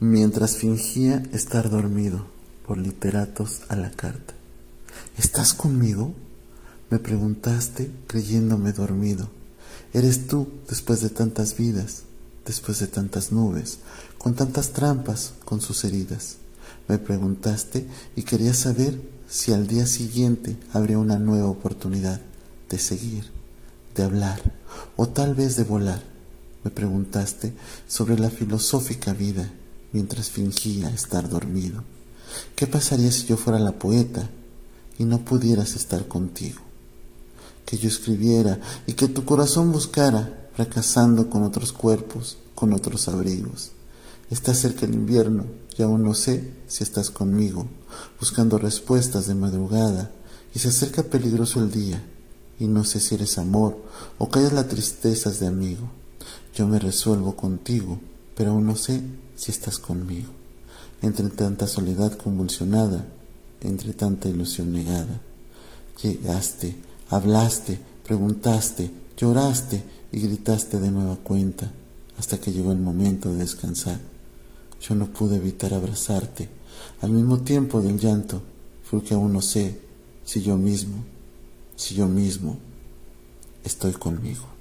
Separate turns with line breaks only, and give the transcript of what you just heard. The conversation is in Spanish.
mientras fingía estar dormido por literatos a la carta. ¿Estás conmigo? Me preguntaste creyéndome dormido. Eres tú después de tantas vidas, después de tantas nubes, con tantas trampas, con sus heridas. Me preguntaste y quería saber si al día siguiente habría una nueva oportunidad de seguir, de hablar o tal vez de volar. Me preguntaste sobre la filosófica vida mientras fingía estar dormido. ¿Qué pasaría si yo fuera la poeta y no pudieras estar contigo? Que yo escribiera y que tu corazón buscara, fracasando con otros cuerpos, con otros abrigos. Está cerca el invierno y aún no sé si estás conmigo, buscando respuestas de madrugada, y se acerca peligroso el día, y no sé si eres amor o callas las tristezas de amigo. Yo me resuelvo contigo, pero aún no sé si estás conmigo. Entre tanta soledad convulsionada, entre tanta ilusión negada. Llegaste, hablaste, preguntaste, lloraste y gritaste de nueva cuenta, hasta que llegó el momento de descansar. Yo no pude evitar abrazarte, al mismo tiempo del llanto, porque aún no sé si yo mismo, si yo mismo estoy conmigo.